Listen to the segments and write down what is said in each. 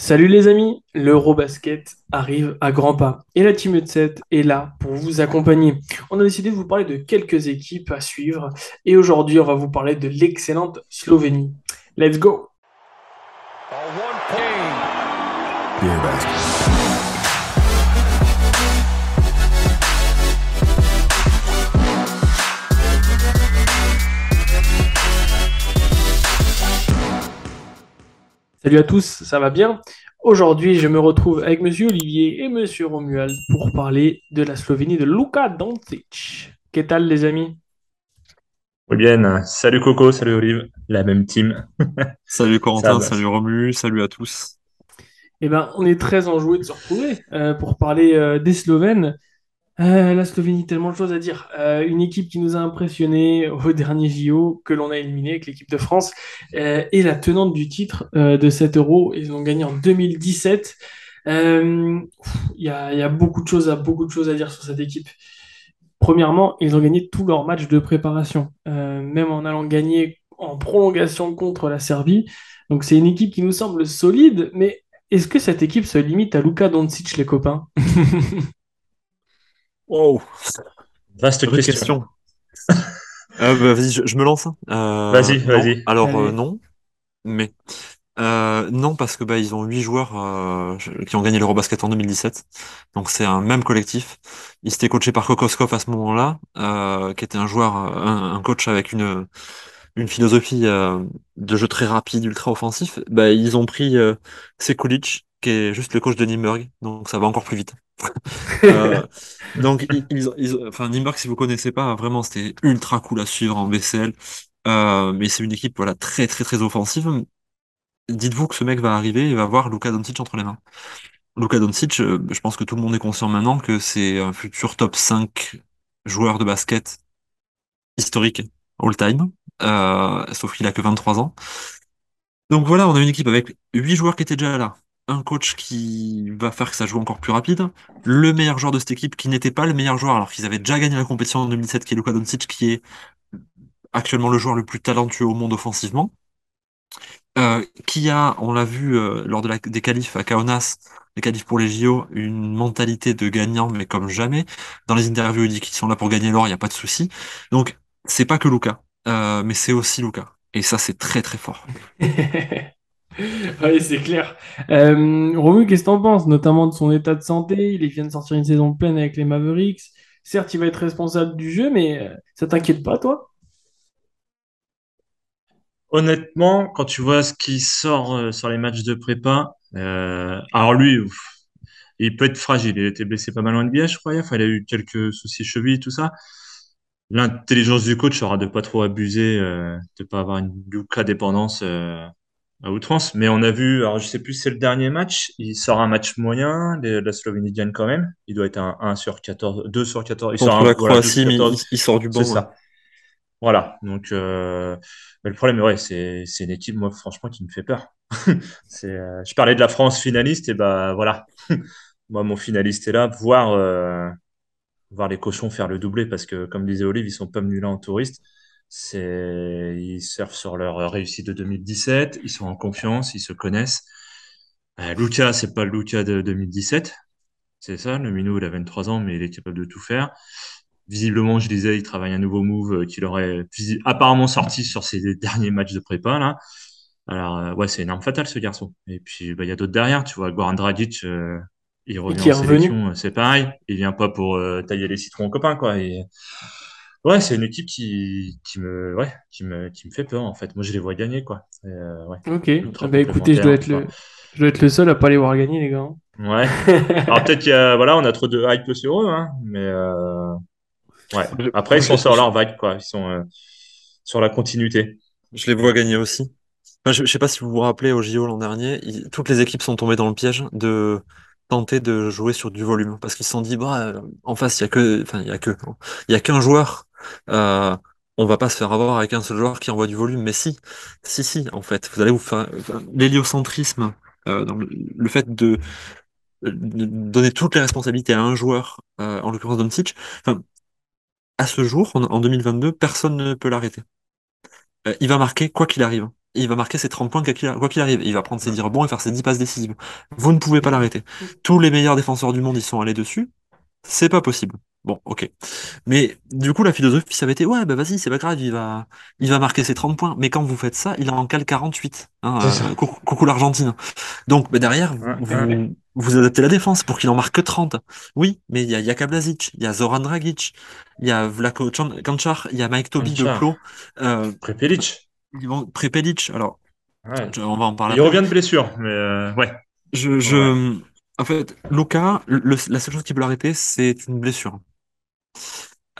Salut les amis, l'Eurobasket arrive à grands pas et la Team 7 est là pour vous accompagner. On a décidé de vous parler de quelques équipes à suivre et aujourd'hui on va vous parler de l'excellente Slovénie. Let's go! Salut à tous, ça va bien? Aujourd'hui, je me retrouve avec Monsieur Olivier et Monsieur Romuald pour parler de la Slovénie de Luka Doncic. Qu'est-ce tal les amis? Oui bien, salut Coco, salut Olive, la même team. Salut Corentin, salut Romu, salut à tous. Eh ben, on est très enjoué de se retrouver euh, pour parler euh, des Slovènes. Euh, la Slovénie, tellement de choses à dire. Euh, une équipe qui nous a impressionnés au dernier JO, que l'on a éliminé avec l'équipe de France, euh, et la tenante du titre euh, de 7 euros. Ils ont gagné en 2017. Euh, pff, Il y a, y a beaucoup de choses à, beaucoup de choses à dire sur cette équipe. Premièrement, ils ont gagné tous leurs matchs de préparation, euh, même en allant gagner en prolongation contre la Serbie. Donc c'est une équipe qui nous semble solide, mais est-ce que cette équipe se limite à Luka Doncic, les copains? Wow, Vaste question. question. Euh, bah, vas-y, je, je me lance. hein. Euh, Vas-y, non. vas-y. Alors euh, non, mais euh, non parce que bah ils ont huit joueurs euh, qui ont gagné l'Eurobasket en 2017. Donc c'est un même collectif. Ils étaient coachés par Kokoskov à ce moment-là, euh, qui était un joueur, un, un coach avec une une philosophie euh, de jeu très rapide, ultra offensif. Bah ils ont pris euh, Sekulic, qui est juste le coach de Nimburg, donc ça va encore plus vite. Euh, donc, ils, enfin, Nîmes, si vous connaissez pas, vraiment, c'était ultra cool à suivre en BCL. Euh, mais c'est une équipe, voilà, très, très, très offensive. Dites-vous que ce mec va arriver et va voir Luka Doncic entre les mains. Luka Doncic, euh, je pense que tout le monde est conscient maintenant que c'est un futur top 5 joueur de basket historique all-time. Euh, sauf qu'il a que 23 ans. Donc voilà, on a une équipe avec huit joueurs qui étaient déjà là, un coach qui va faire que ça joue encore plus rapide, le meilleur joueur de cette équipe qui n'était pas le meilleur joueur alors qu'ils avaient déjà gagné la compétition en 2007, qui est Luka Doncic, qui est actuellement le joueur le plus talentueux au monde offensivement, euh, qui a, on l'a vu euh, lors des qualifs à Kaunas, les qualifs pour les JO, une mentalité de gagnant mais comme jamais. Dans les interviews, il dit qu'ils sont là pour gagner l'or, il n'y a pas de souci. Donc c'est pas que Luka, euh, mais c'est aussi Luka. Et ça, c'est très très fort. Oui, c'est clair. Euh, Romu, qu'est-ce que t'en penses, notamment de son état de santé? Il vient de sortir une saison pleine avec les Mavericks. Certes, il va être responsable du jeu, mais euh, ça t'inquiète pas, toi? Honnêtement, quand tu vois ce qui sort euh, sur les matchs de prépa, alors lui, il peut être fragile. Il a été blessé pas mal en NBA, je crois. Il a eu quelques soucis cheville, tout ça. L'intelligence du coach sera de pas trop abuser, euh, de pas avoir une Luka dépendance à outrance. Mais on a vu, alors je sais plus si c'est le dernier match, il sort un match moyen, les- la Slovénie gagne quand même. Il doit être un 1 sur 14, 2 sur 14. Il sort un, la voilà, 2 sur Croatie, mais il, 14. il sort du C'est banc. ouais. ça. Voilà. Donc, euh, mais le problème, ouais, c'est c'est une équipe, moi, franchement, qui me fait peur. C'est, euh, je parlais de la France finaliste, et bah voilà. Moi, mon finaliste est là, voir, euh, voir les cochons faire le doublé, parce que, comme disait Olive, ils sont pas venus là en touriste. C'est, ils surfent sur leur réussite de 2017, ils sont en confiance, ils se connaissent. Euh, Luka, c'est pas le Luka de 2017. C'est ça, le Minou, il a 23 ans, mais il est capable de tout faire. Visiblement, je disais, il travaille un nouveau move euh, qu'il aurait apparemment sorti sur ses derniers matchs de prépa, là. Alors, euh, ouais, c'est une arme fatale, ce garçon. Et puis, bah, il y a d'autres derrière, tu vois. Goran Dragic, euh, il revient en sélection, c'est pareil. Il vient pas pour euh, tailler les citrons aux copains, quoi. Et, ouais, c'est une équipe qui, qui me, ouais, qui me, qui me fait peur, en fait. Moi, je les vois gagner, quoi. Et, euh, ouais, Ok. ultra Bah écoutez, je dois être le, je dois être le seul à pas les voir gagner, les gars. ouais. Alors, peut-être qu'il y a, voilà, on a trop de hype sur eux, hein. Mais, euh, Ouais. Après, ils sont sur leur vague, quoi. Ils sont euh, sur la continuité. je les vois gagner aussi. Enfin, je, je sais pas si vous vous rappelez au JO l'an dernier, il- toutes les équipes sont tombées dans le piège de tenter de jouer sur du volume parce qu'ils se sont dit bah en face il y a que enfin il y a que il y a qu'un joueur euh, on va pas se faire avoir avec un seul joueur qui envoie du volume mais si si si en fait vous allez vous faire l'héliocentrisme euh, le, fait de, de donner toutes les responsabilités à un joueur euh, en l'occurrence Doncic enfin à ce jour en, en 2022 personne ne peut l'arrêter Euh, il va marquer quoi qu'il arrive il va marquer ses 30 points quoi qu'il quoi qu'il arrive. Il va prendre ses 10 rebonds et faire ses 10 passes décisives. Vous ne pouvez pas l'arrêter. Tous les meilleurs défenseurs du monde y sont allés dessus. C'est pas possible. Bon, ok. Mais du coup, la philosophie, ça avait été, ouais, bah vas-y, c'est pas grave, il va, il va marquer ses 30 points. Mais quand vous faites ça, il en cale 48. Hein, ça. euh, coucou, coucou l'Argentine. Donc, bah, derrière, vous, Ouais, vous, ouais. vous adaptez la défense pour qu'il en marque que 30. Oui, mais il y a Jaka Blazic, il y a Zoran Dragic, il y a Vlako Kanchar, il y a Mike Toby de. Plo, euh, Prepelic. Prepelic. Alors, Ouais. je- on va en parler Il après. revient de blessure, mais euh, ouais. Je, je, en fait, Luka, le- la seule chose qui peut l'arrêter, c'est une blessure.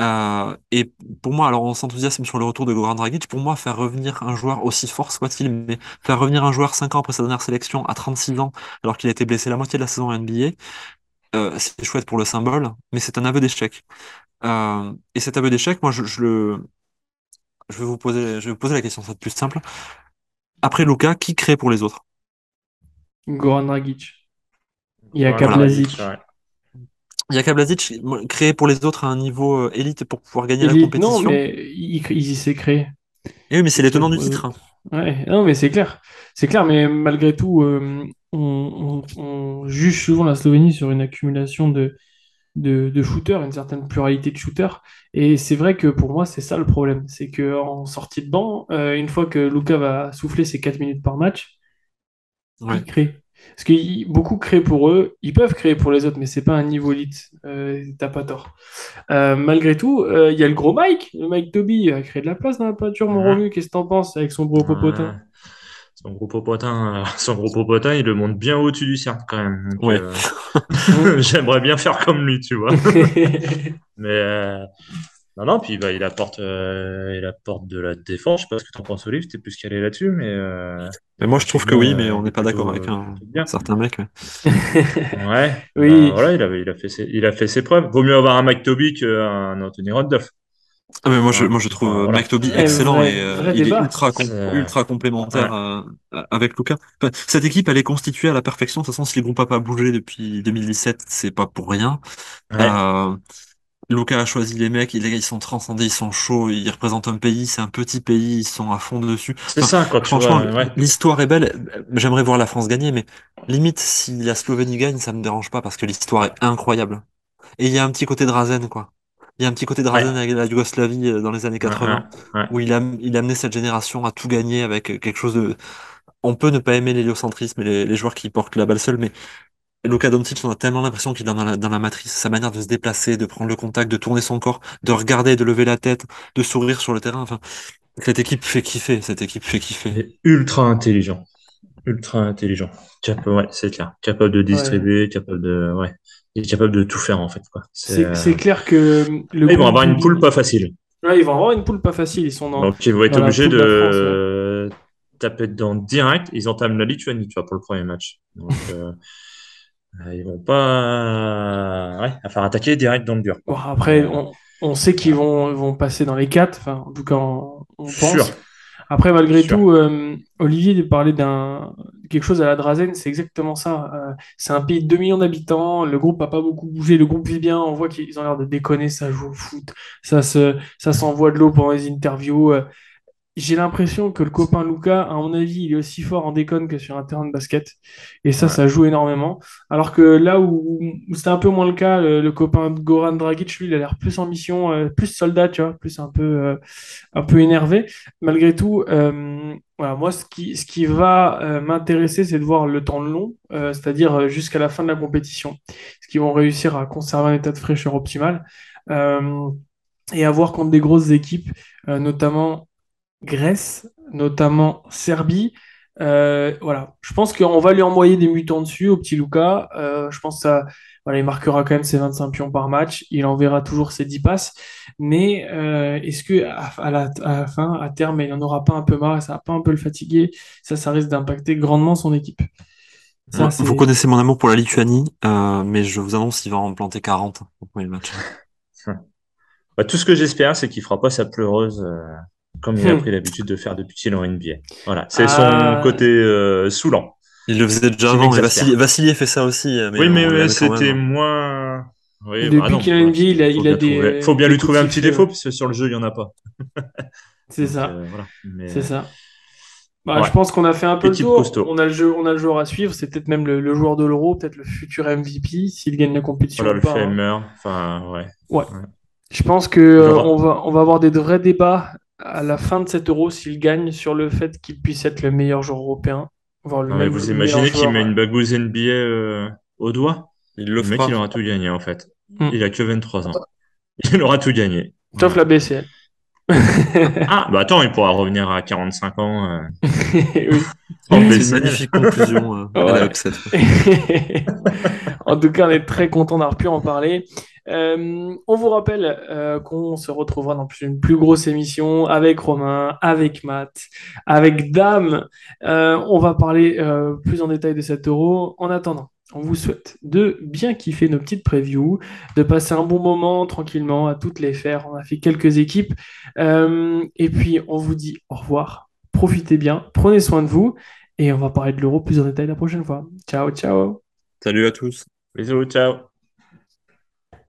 Euh, et pour moi, alors on s'enthousiasme sur le retour de Goran Dragic. Pour moi, faire revenir un joueur aussi fort soit-il, mais faire revenir un joueur 5 ans après sa dernière sélection à 36 ans, alors qu'il a été blessé la moitié de la saison en NBA, euh, c'est chouette pour le symbole, mais c'est un aveu d'échec. Euh, et cet aveu d'échec, moi, je, le, je vais vous poser, je vais vous poser la question, c'est plus simple. Après Luka, qui crée pour les autres? Goran Dragic. Il y a Kaplazic. Jaka Blazic, moi, créé pour les autres à un niveau euh, élite pour pouvoir gagner la compétition. non, mais il, il y s'est créé. Et oui, mais c'est les tenants du titre. hein. Ouais, non, mais c'est clair. C'est clair, mais malgré tout, euh, on, on- on juge souvent la Slovénie sur une accumulation de, de, de shooters, une certaine pluralité de shooters. Et c'est vrai que pour moi, c'est ça le problème. C'est qu'en sortie de banc, euh, une fois que Luka va souffler ses 4 minutes par match, Ouais. ils créent. Parce que beaucoup créent pour eux, ils peuvent créer pour les autres, mais c'est pas un niveau élite. Euh, T'as pas tort. Euh, malgré tout, euh, il y a le gros Mike, le Mike Toby, a créé de la place dans la peinture, mon. Romu, qu'est-ce que t'en penses avec son gros popotin? Son gros popotin, euh, son gros popotin, il le monte bien au-dessus du cercle quand même. Donc, Ouais. euh, J'aimerais bien faire comme lui, tu vois. Mais euh, non, non, puis bah, il apporte, euh, il apporte de la défense. Je sais pas ce que t'en penses, Olive, t'es plus calé là-dessus, mais euh, Mais moi, je trouve que oui, mais euh, on n'est pas d'accord avec un certain mec. ouais. ouais. Oui. bah, voilà, il a, il a fait ses, il a fait ses preuves. Vaut mieux avoir un Mike Toby qu'un Anthony Rodduff. Ah, mais moi, je, Ouais. moi, je trouve voilà. Mike Toby excellent vrai- et euh, est ultra, com- ultra complémentaire euh, avec Luca. Enfin, cette équipe, elle est constituée à la perfection. De toute façon, si les groupes n'a pas bougé depuis 2017, c'est pas pour rien. Ouais. Euh, Luca a choisi les mecs, ils sont transcendés, ils sont chauds, ils représentent un pays, c'est un petit pays, ils sont à fond dessus. C'est ça, quoi. Franchement, ouais. l'histoire est belle. J'aimerais voir la France gagner, mais limite, si la Slovénie gagne, ça me dérange pas parce que l'histoire est incroyable. Et il y a un petit côté Drazen, quoi. Il y a un petit côté Drazen avec la Yougoslavie euh, dans les années 80, Ouais, ouais. où il a, il a amené cette génération à tout gagner avec quelque chose de... On peut ne pas aimer l'héliocentrisme et les, les joueurs qui portent la balle seule, mais Luka Doncic, on a tellement l'impression qu'il est dans la, dans la matrice. Sa manière de se déplacer, de prendre le contact, de tourner son corps, de regarder, de lever la tête, de sourire sur le terrain. Enfin, cette équipe fait kiffer. Cette équipe fait Il kiffer. est ultra intelligent. Ultra intelligent. Capable, ouais, c'est clair. Capable de distribuer, capable de, ouais. Il est capable de tout faire, en fait, quoi. C'est euh, clair que le Ils vont avoir une poule pas facile. Ouais, ils vont avoir une poule pas facile. Ils sont dans. Donc, ils vont être obligés de de la France, taper dedans direct. Ils entament la Lituanie, tu vois, pour le premier match. Donc, euh, ils vont pas, ouais, à faire attaquer direct dans le dur. Bon, après, on, on sait qu'ils vont, vont passer dans les quatre. Enfin, en tout cas, on, on pense. Sûr. Après, malgré Sûr. tout, euh, Olivier de parler d'un quelque chose à la Drazen, c'est exactement ça. Euh, c'est un pays de 2 millions d'habitants, le groupe a pas beaucoup bougé, le groupe vit bien, on voit qu'ils ont l'air de déconner, ça joue au foot, ça se, ça s'envoie de l'eau pendant les interviews. euh. J'ai l'impression que le copain Luca, à mon avis, il est aussi fort en déconne que sur un terrain de basket. Et ça, Ouais. ça joue énormément. Alors que là où, où c'était un peu moins le cas, le, le copain Goran Dragic, lui, il a l'air plus en mission, euh, plus soldat, tu vois, plus un peu, euh, un peu énervé. Malgré tout, euh, voilà, moi, ce qui, ce qui va euh, m'intéresser, c'est de voir le temps long, euh, c'est-à-dire jusqu'à la fin de la compétition. Ce qu'ils vont réussir à conserver un état de fraîcheur optimal. Euh, et à voir contre des grosses équipes, euh, notamment Grèce, notamment Serbie. Euh, voilà, je pense qu'on va lui envoyer des mutants dessus au petit Luca. Euh, je pense que ça, voilà, il marquera quand même ses 25 pions par match. Il enverra toujours ses 10 passes. Mais euh, est-ce que à, à la, à la fin, à terme, il n'en aura pas un peu marre et ça va pas un peu le fatiguer? Ça, ça risque d'impacter grandement son équipe. Ça, vous connaissez mon amour pour la Lituanie, euh, mais je vous annonce qu'il va en planter 40 au premier match. Bah, tout ce que j'espère, c'est qu'il fera pas sa pleureuse euh, comme il a Hmm. pris l'habitude de faire depuis qu'il est en NBA. Voilà, c'est Ah. son côté euh, saoulant. Il le faisait déjà avant. Vassili, Vassili fait ça aussi. euh, Mais oui, mais euh, c'était même. moins. Oui, Depuis bah qu'il est en NBA, il a- il des, trouver- faut bien des lui trouver un petit sifflet. défaut, parce que sur le jeu, il y en a pas. C'est ça, euh, voilà. Mais, c'est ça. Bah, Ouais. Je pense qu'on a fait un peu Équipe le tour. costaud. On a le jeu, on a le joueur à suivre. C'est peut-être même le, le joueur de l'Euro, peut-être le futur MVP s'il gagne la compétition. Voilà, ou le pas, hein. Enfin, ouais. Je pense que euh, on va, on va avoir des vrais débats à la fin de cet Euro s'il gagne sur le fait qu'il puisse être le meilleur joueur européen. voire le Non, mais vous le imaginez meilleur qu'il met euh, une bagouze NBA euh, au doigt? Il Le le mec, il aura tout gagné, en fait. Mm. Il a que 23 ans. Il aura tout gagné. Sauf la BCL. Ah, bah attends, il pourra revenir à 45 ans euh, Oui. en C'est une BCL. magnifique conclusion euh, Ouais. En tout cas, on est très content d'avoir pu en parler. Euh, on vous rappelle euh, qu'on se retrouvera dans une plus grosse émission avec Romain, avec Matt, avec Dame. Euh, on va parler plus en détail de cet euro. En attendant, on vous souhaite de bien kiffer nos petites previews, de passer un bon moment tranquillement, à toutes les faire. On a fait quelques équipes. Et puis, on vous dit au revoir. Profitez bien, prenez soin de vous. Et on va parler de l'euro plus en détail la prochaine fois. Ciao, ciao. Salut à tous. Bisous, ciao.